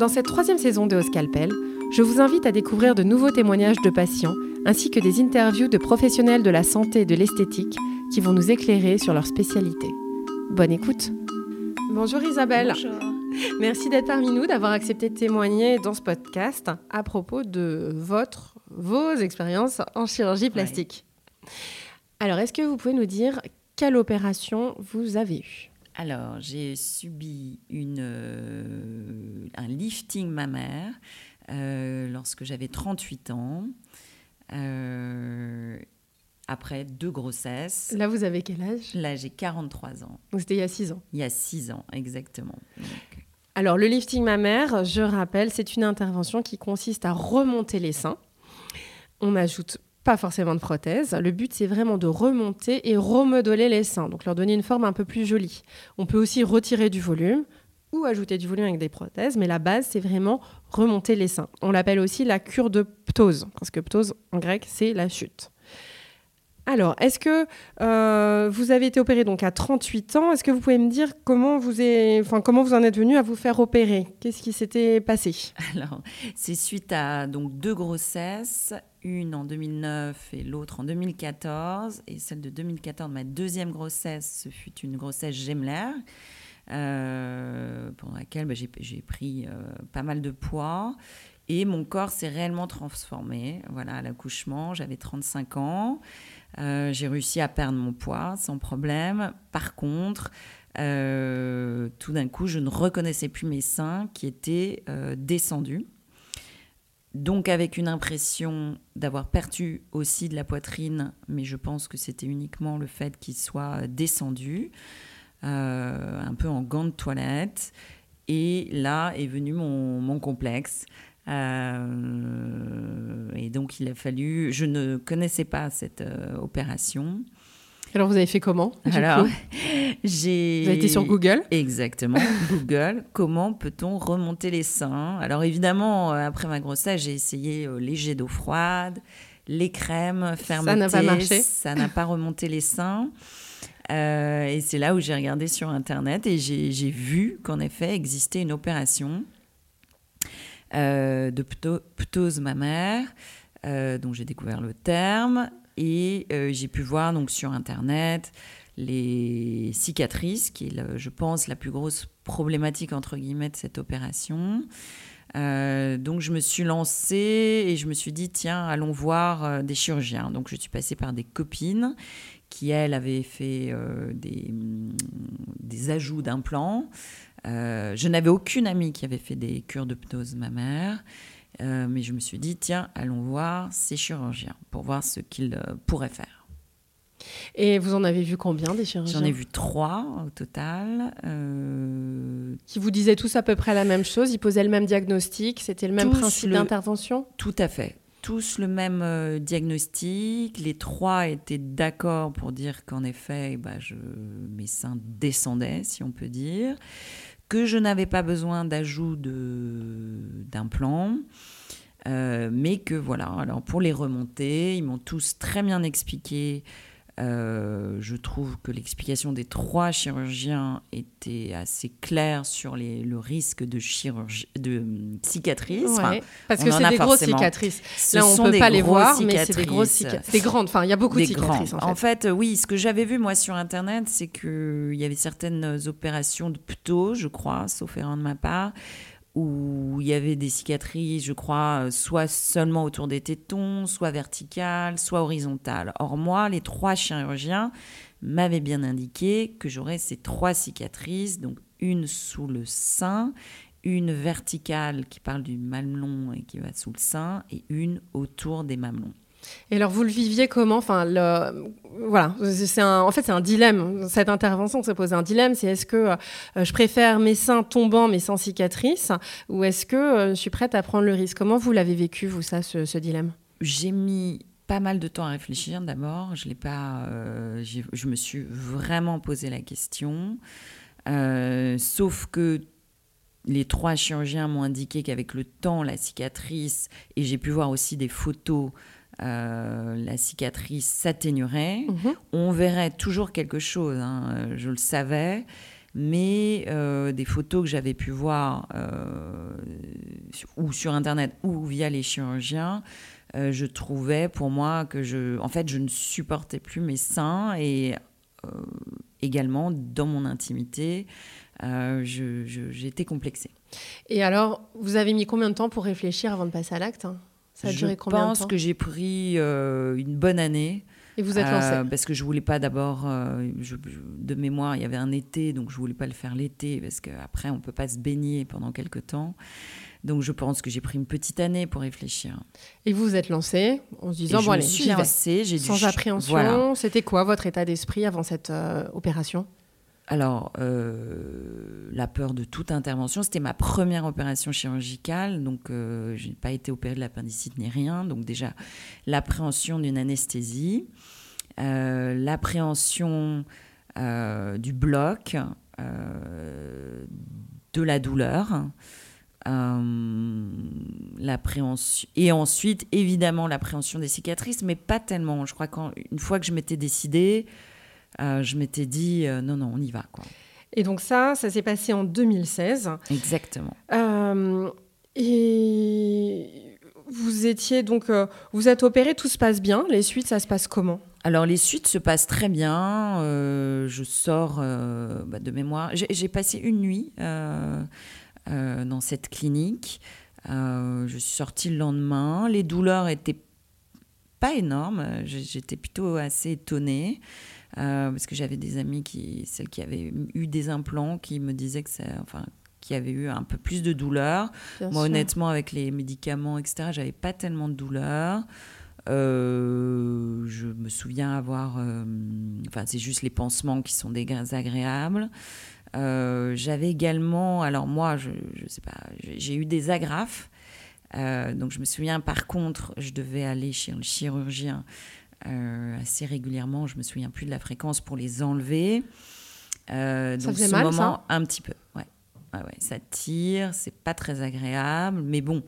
Dans cette troisième saison de Scalpel, je vous invite à découvrir de nouveaux témoignages de patients ainsi que des interviews de professionnels de la santé et de l'esthétique qui vont nous éclairer sur leur spécialité. Bonne écoute. Bonjour Isabelle. Bonjour. Merci d'être parmi nous, d'avoir accepté de témoigner dans ce podcast à propos de votre, vos expériences en chirurgie plastique. Alors, est-ce que vous pouvez nous dire quelle opération vous avez eue? Alors, j'ai subi une, euh, un lifting mammaire euh, lorsque j'avais 38 ans, euh, après deux grossesses. Là, vous avez quel âge? Là, j'ai 43 ans. Donc, c'était il y a 6 ans. Il y a 6 ans, exactement. Donc, Alors, le lifting mammaire, je rappelle, c'est une intervention qui consiste à remonter les seins. On n'ajoute pas forcément de prothèse. Le but, c'est vraiment de remonter et remodeler les seins, donc leur donner une forme un peu plus jolie. On peut aussi retirer du volume ou ajouter du volume avec des prothèses, mais la base, c'est vraiment remonter les seins. On l'appelle aussi la cure de ptose, parce que ptose, en grec, c'est la chute. Alors, est-ce que euh, vous avez été opéré donc à 38 ans? Est-ce que vous pouvez me dire comment vous, comment vous en êtes venu à vous faire opérer? Qu'est-ce qui s'était passé? Alors, c'est suite à donc deux grossesses, une en 2009 et l'autre en 2014. Et celle de 2014, ma deuxième grossesse, ce fut une grossesse gémellaire, euh, pendant laquelle bah, j'ai pris euh, pas mal de poids. Et mon corps s'est réellement transformé. Voilà, à l'accouchement, j'avais 35 ans. Euh, j'ai réussi à perdre mon poids sans problème. Par contre, tout d'un coup, je ne reconnaissais plus mes seins qui étaient descendus. Donc avec une impression d'avoir perdu aussi de la poitrine, mais je pense que c'était uniquement le fait qu'il soit descendu, euh, un peu en gants de toilette. Et là est venu mon, complexe. Euh, et donc il a fallu, je ne connaissais pas cette euh, opération. Alors, vous avez fait comment du Alors, j'ai. Vous avez été sur Google Exactement, Google. Comment peut-on remonter les seins? Alors évidemment, euh, après ma grossesse, j'ai essayé euh, les jets d'eau froide, les crèmes, fermeté. n'a pas marché. Ça n'a pas remonté les seins. Euh, et c'est là où j'ai regardé sur Internet et j'ai vu qu'en effet existait une opération euh, de pto- ptose mammaire, euh, dont j'ai découvert le terme. Et euh, j'ai pu voir donc sur Internet les cicatrices, qui est, je pense, la plus grosse problématique entre guillemets de cette opération. Euh, donc je me suis lancée et je me suis dit tiens allons voir euh, des chirurgiens. Donc je suis passée par des copines qui elles avaient fait euh, des, ajouts d'implants. Je n'avais aucune amie qui avait fait des cures de pnose mammaire, euh, mais je me suis dit tiens allons voir ces chirurgiens pour voir ce qu'ils euh, pourraient faire. Et vous en avez vu combien des chirurgiens? J'en ai vu trois au total. euh, Qui vous disaient tous à peu près la même chose Ils posaient le même diagnostic C'était le même Tous principe le- d'intervention? Tout à fait. Tous le même diagnostic. Les trois étaient d'accord pour dire qu'en effet, bah, je, mes seins descendaient, si on peut dire, que je n'avais pas besoin d'ajout de- d'implants. euh, mais que voilà, alors pour les remonter, ils m'ont tous très bien expliqué. Euh, je trouve que l'explication des trois chirurgiens était assez claire sur les, le risque de, chirurgie, de hum, cicatrices. Enfin, Ouais, Parce on que en c'est a des grosses cicatrices. ce Là, on sont peut pas les voir, mais c'est des grosses cicatrices. Des grandes. Enfin, il y a beaucoup de cicatrices. En fait. euh, oui, ce que j'avais vu moi sur internet, c'est que il y avait certaines opérations de pto, je crois, sauf erreur de ma part, où il y avait des cicatrices, je crois, euh, soit seulement autour des tétons, soit verticales, soit horizontales. Or moi, les trois chirurgiens m'avaient bien indiqué que j'aurais ces trois cicatrices, donc une sous le sein, une verticale qui parle du mamelon et qui va sous le sein, et une autour des mamelons. Et alors, vous le viviez comment? Enfin, voilà. C'est un... En fait, c'est un dilemme. Cette intervention s'est posé un dilemme. C'est est-ce que euh, je préfère mes seins tombants mais sans cicatrice, ou est-ce que euh, je suis prête à prendre le risque? Comment vous l'avez vécu, vous, ça, ce, dilemme? J'ai mis pas mal de temps à réfléchir d'abord. Je l'ai pas. euh, je me suis vraiment posé la question. Sauf que les trois chirurgiens m'ont indiqué qu'avec le temps, la cicatrice, et j'ai pu voir aussi des photos, euh, la cicatrice s'atténuerait. Mhm. On verrait toujours quelque chose, hein, je le savais. Mais euh, des photos que j'avais pu voir euh, ou sur Internet ou via les chirurgiens, je trouvais pour moi que je, en fait, je ne supportais plus mes seins et également dans mon intimité, j'étais complexée. Et alors, vous avez mis combien de temps pour réfléchir avant de passer à l'acte? Ça a duré combien de temps Je pense que j'ai pris une bonne année. Et vous êtes lancée Parce que je voulais pas d'abord, de mémoire, il y avait un été, donc je voulais pas le faire l'été, parce qu'après, on peut pas se baigner pendant quelques temps. Donc je pense que j'ai pris une petite année pour réfléchir. Et vous vous êtes lancé en se disant, bon allez, suis lancée, j'ai Sans appréhension. C'était quoi votre état d'esprit avant cette euh, opération? Alors, euh, la peur de toute intervention, c'était ma première opération chirurgicale, donc euh, je n'ai pas été opérée de l'appendicite ni rien. Donc déjà, l'appréhension d'une anesthésie, l'appréhension du bloc, de la douleur. Euh, l'appréhension et ensuite évidemment l'appréhension des cicatrices mais pas tellement je crois qu'une fois que je m'étais décidée euh, je m'étais dit euh, non non on y va quoi et donc ça ça s'est passé en 2016 exactement et vous étiez donc vous êtes opéré tout se passe bien les suites ça se passe comment? Alors les suites se passent très bien. je sors bah, de mémoire. J'ai passé une nuit euh, dans cette clinique. Euh, je suis sortie le lendemain. Les douleurs étaient pas énormes. J'étais plutôt assez étonnée. Euh, parce que j'avais des amis qui, celles qui avaient eu des implants, qui me disaient que ça, enfin, qui avaient eu un peu plus de douleur. Moi, honnêtement, avec les médicaments, etc., j'avais pas tellement de douleur. je me souviens avoir, enfin, c'est juste les pansements qui sont désagréables. Euh, j'avais également, alors moi, je, je sais pas, j'ai eu des agrafes. Euh, donc je me souviens, par contre, je devais aller chez le chirurgien euh, assez régulièrement. Je me souviens plus de la fréquence pour les enlever. ça donc ce mal, moment, ça un petit peu. Ouais. ça tire, c'est pas très agréable, mais bon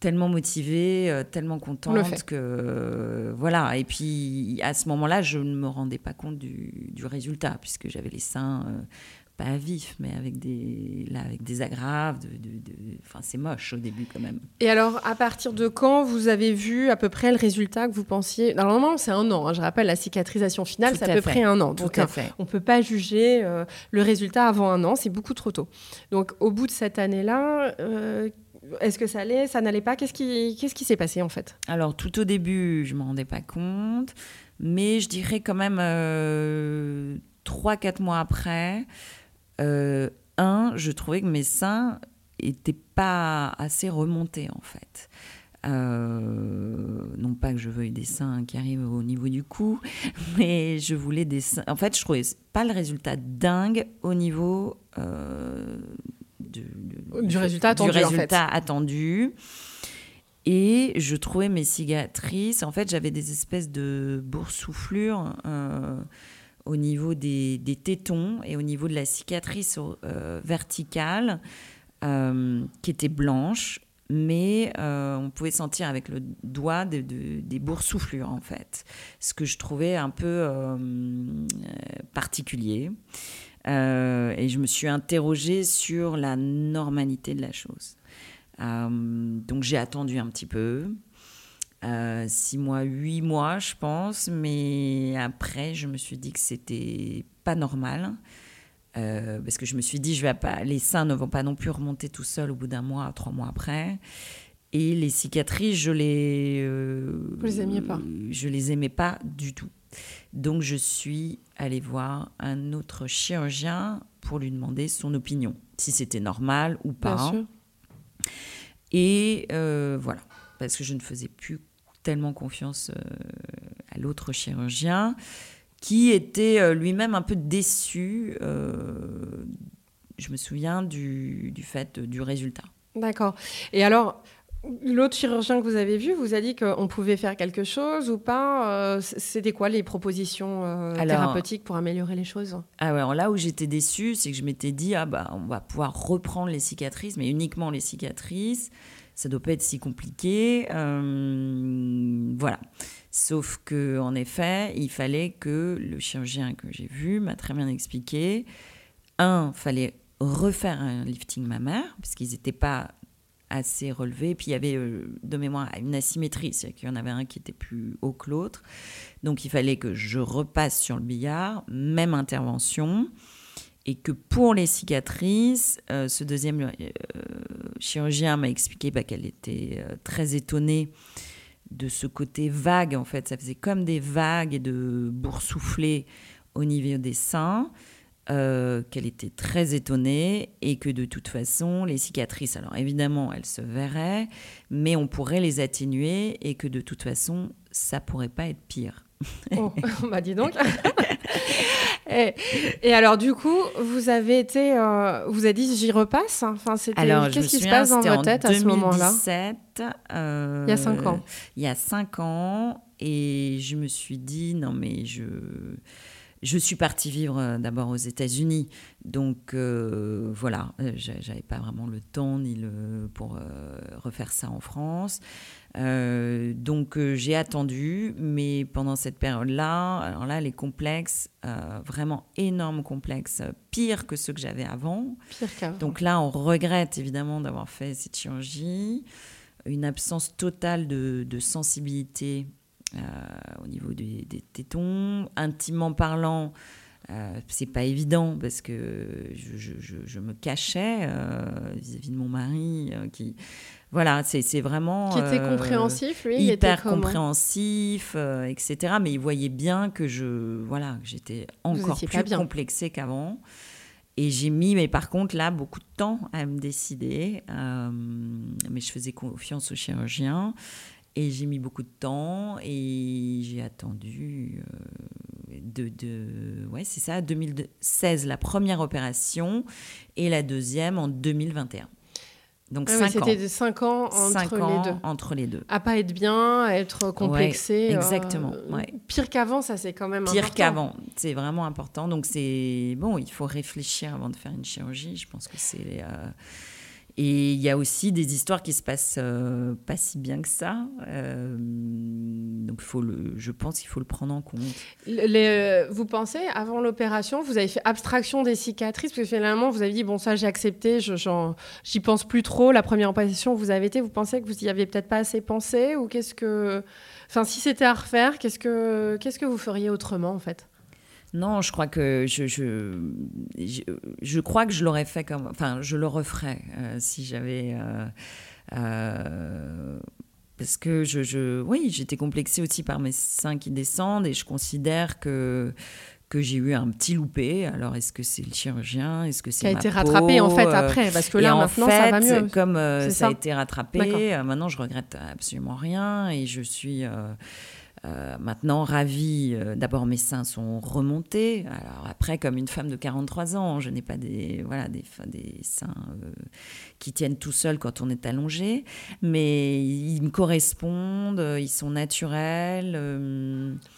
tellement motivée, tellement contente que voilà. Et puis à ce moment-là, je ne me rendais pas compte du, du résultat puisque j'avais les seins pas à vif, mais avec des, là, avec des agraves. De, enfin, c'est moche au début quand même. Et alors, à partir de quand vous avez vu à peu près le résultat que vous pensiez? Normalement, c'est un an. Hein. Je rappelle, la cicatrisation finale, c'est à, peu près un an. Donc, euh, on ne peut pas juger euh, le résultat avant un an. C'est beaucoup trop tôt. Donc, au bout de cette année-là, euh, est-ce que ça allait, ça n'allait pas? Qu'est-ce qui, s'est passé en fait? Alors, tout au début, je ne me rendais pas compte. Mais je dirais quand même 3-4 mois après, euh, un, je trouvais que mes seins n'étaient pas assez remontés en fait. Euh, non pas que je veuille des seins qui arrivent au niveau du cou, mais je voulais des seins. En fait, je trouvais pas le résultat dingue au niveau euh, du, résultat attendu. Du résultat attendu. Et je trouvais mes cicatrices. En fait, j'avais des espèces de boursouflures au niveau des, tétons et au niveau de la cicatrice euh, verticale euh, qui était blanche, mais euh, on pouvait sentir avec le doigt des boursouflures en fait, ce que je trouvais un peu particulier. et je me suis interrogée sur la normalité de la chose. donc j'ai attendu un petit peu. Euh, six mois, huit mois, je pense. Mais après, je me suis dit que c'était pas normal. Euh, parce que je me suis dit, je vais pas, les seins ne vont pas non plus remonter tout seuls au bout d'un mois, trois mois après. Et les cicatrices, je les. Euh, Vous les aimiez pas Je les aimais pas du tout. Donc je suis allée voir un autre chirurgien pour lui demander son opinion, si c'était normal ou pas. Bien sûr. Et voilà, parce que je ne faisais plus tellement confiance euh, à l'autre chirurgien, qui était euh, lui-même un peu déçu, euh, je me souviens, du, du fait du résultat. D'accord. Et alors, L'autre chirurgien que vous avez vu vous a dit qu'on pouvait faire quelque chose ou pas C'était quoi les propositions thérapeutiques pour améliorer les choses? Ah ouais, là où j'étais déçue, c'est que je m'étais dit ah bah on va pouvoir reprendre les cicatrices, mais uniquement les cicatrices ça doit pas être si compliqué. Euh, voilà. Sauf que, en effet, il fallait que le chirurgien que j'ai vu m'a très bien expliqué. Un, fallait refaire un lifting mammaire, puisqu'ils n'étaient pas assez relevé. Puis il y avait de mémoire une asymétrie, c'est-à-dire qu'il y en avait un qui était plus haut que l'autre. Donc il fallait que je repasse sur le billard, même intervention. Et que pour les cicatrices, ce deuxième chirurgien m'a expliqué bah, qu'elle était très étonnée de ce côté vague, en fait. Ça faisait comme des vagues et de boursouflés au niveau des seins. Euh, qu'elle était très étonnée et que de toute façon, les cicatrices, alors évidemment, elles se verraient, mais on pourrait les atténuer et que de toute façon, ça pourrait pas être pire. Oh, bah dis donc. et, alors du coup, vous avez été, euh, vous avez dit j'y repasse. Enfin, c'était. Qu'est-ce qui se passe dans votre tête à ce moment-là euh, Il y a cinq ans. Il y a cinq ans, et je me suis dit non mais je je suis partie vivre euh, d'abord aux États-Unis, donc euh, voilà, euh, j'avais pas vraiment le temps ni le pour refaire ça en France. donc j'ai attendu, mais pendant cette période-là, alors là les complexes, vraiment énormes complexes, pires que ceux que j'avais avant. Pire qu'avant. Donc là, on regrette évidemment d'avoir fait cette chirurgie, une absence totale de, de sensibilité euh, au niveau des, tétons. Intimement parlant, euh, c'est pas évident parce que je, me cachais euh, vis-à-vis de mon mari qui voilà c'est vraiment qui était compréhensif lui hyper compréhensif etc mais il voyait bien que je voilà j'étais encore plus complexée qu'avant. Et j'ai mis mais par contre là beaucoup de temps à me décider. Mais je faisais confiance au chirurgien et j'ai mis beaucoup de temps et j'ai attendu euh, de, de, ouais c'est ça 2016 la première opération et la deuxième en 2021. Donc ah C'était 5 ans entre les deux. Entre les deux. À pas être bien, à être complexé. Euh, exactement. Pire qu'avant, ça c'est quand même Pire qu'avant, c'est vraiment important. Donc c'est bon, il faut réfléchir avant de faire une chirurgie. Je pense que c'est euh, et il y a aussi des histoires qui se passent euh, pas si bien que ça. Euh, donc faut le, je pense qu'il faut le prendre en compte. Les, vous pensez, avant l'opération, vous avez fait abstraction des cicatrices? Parce que finalement, vous avez dit, bon, ça j'ai accepté, j'y pense plus trop. La première opération vous avez été, vous pensez que vous y aviez peut-être pas assez pensé? Ou qu'est-ce que. Enfin, si c'était à refaire, qu'est-ce que, qu'est-ce que vous feriez autrement en fait? Non, je crois que je, je, je, crois que je l'aurais fait comme, enfin, je le referais euh, si j'avais, euh, euh, parce que je, je oui, j'étais complexée aussi par mes seins qui descendent et je considère que que j'ai eu un petit loupé. Alors, est-ce que c'est le chirurgien? Est-ce que c'est Qui a été rattrapé, en fait, après Parce que là, maintenant, ça va mieux. Comme ça, a été rattrapé, maintenant, je regrette absolument rien et je suis... Euh, maintenant, ravie, euh, d'abord mes seins sont remontés. Alors après, comme une femme de 43 ans, je n'ai pas des, voilà, des, des seins euh, qui tiennent tout seuls quand on est allongé, mais ils me correspondent, ils sont naturels.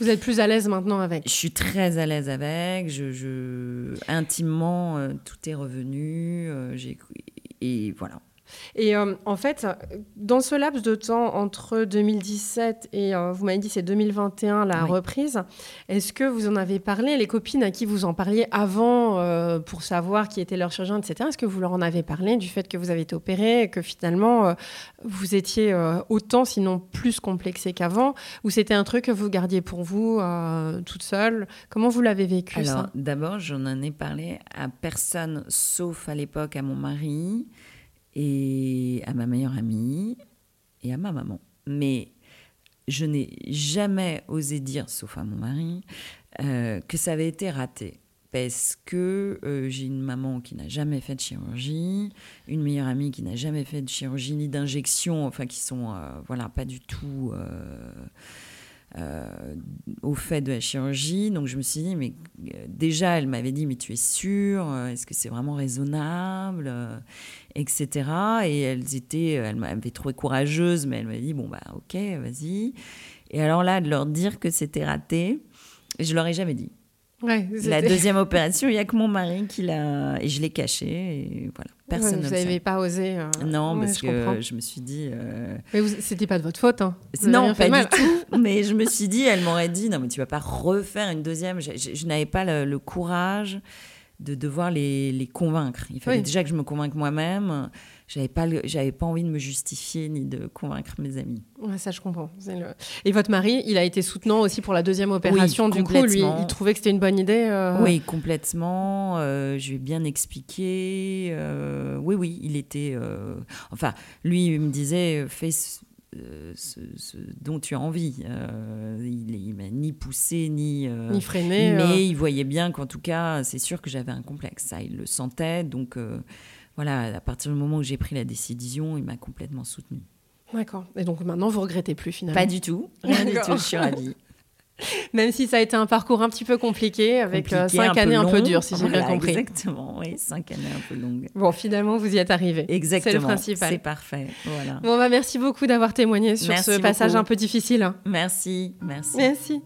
Vous êtes plus à l'aise maintenant avec? Je suis très à l'aise avec. Je, je intimement, tout est revenu. et voilà. Et euh, en fait, dans ce laps de temps entre 2017 et euh, vous m'avez dit c'est 2021 la reprise, est-ce que vous en avez parlé Les copines à qui vous en parliez avant euh, pour savoir qui était leur chirurgien, etc. Est-ce que vous leur en avez parlé du fait que vous avez été opérée et que finalement vous étiez autant, sinon plus complexé qu'avant Ou c'était un truc que vous gardiez pour vous toute seule? Comment vous l'avez vécu Alors, d'abord, j'en ai parlé à personne sauf à l'époque à mon mari et à ma meilleure amie et à ma maman. Mais je n'ai jamais osé dire, sauf à mon mari, euh, que ça avait été raté. Parce que euh, j'ai une maman qui n'a jamais fait de chirurgie, une meilleure amie qui n'a jamais fait de chirurgie ni d'injection, enfin qui sont euh, voilà pas du tout au fait de la chirurgie. Donc je me suis dit, mais euh, déjà, elle m'avait dit, mais tu es sûre euh, Est-ce que c'est vraiment raisonnable Etc. Et elles étaient, elle m'avait trouvé courageuse, mais elle m'a dit, bon, bah ok, vas-y. Et alors là, de leur dire que c'était raté, je leur ai jamais dit. la deuxième opération, il n'y a que mon mari qui l'a. Et je l'ai caché. Et voilà. Personne Vous n'avez pas osé. Euh, non, parce je que je me suis dit. Euh... Mais c'était pas de votre faute. Hein. Non, pas du tout. mais je me suis dit, elle m'aurait dit non, mais tu vas pas refaire une deuxième. Je, n'avais pas le, courage de devoir les, les convaincre. Il fallait Oui. déjà que je me convainque moi-même. J'avais pas, j'avais pas envie de me justifier ni de convaincre mes amis. Ouais, ça, je comprends. Le- Et votre mari, il a été soutenant aussi pour la deuxième opération. du coup, lui, il trouvait que c'était une bonne idée. euh, Oui, complètement. euh, je lui ai bien expliqué. euh, oui, oui, il était. enfin, lui, il me disait fais euh, ce- ce dont tu as envie. Euh, il m'a ni poussé, ni. euh, Ni freiné. mais euh, il voyait bien qu'en tout cas, c'est sûr que j'avais un complexe. Ça, il le sentait. Donc, voilà, à partir du moment où j'ai pris la décision, il m'a complètement soutenue. D'accord. Et donc maintenant, vous regrettez plus finalement. Pas du tout. Rien du tout. Je suis ravie. Même si ça a été un parcours un petit peu compliqué, avec euh, Compliqué, cinq peu années un peu dures, si j'ai bien compris. Exactement. Oui, cinq années un peu longues. Bon, finalement, vous y êtes arrivé. Exactement. C'est le principal. C'est parfait. Voilà. Bon, bah, merci beaucoup d'avoir témoigné sur Merci ce passage un peu difficile. Merci, merci. Merci.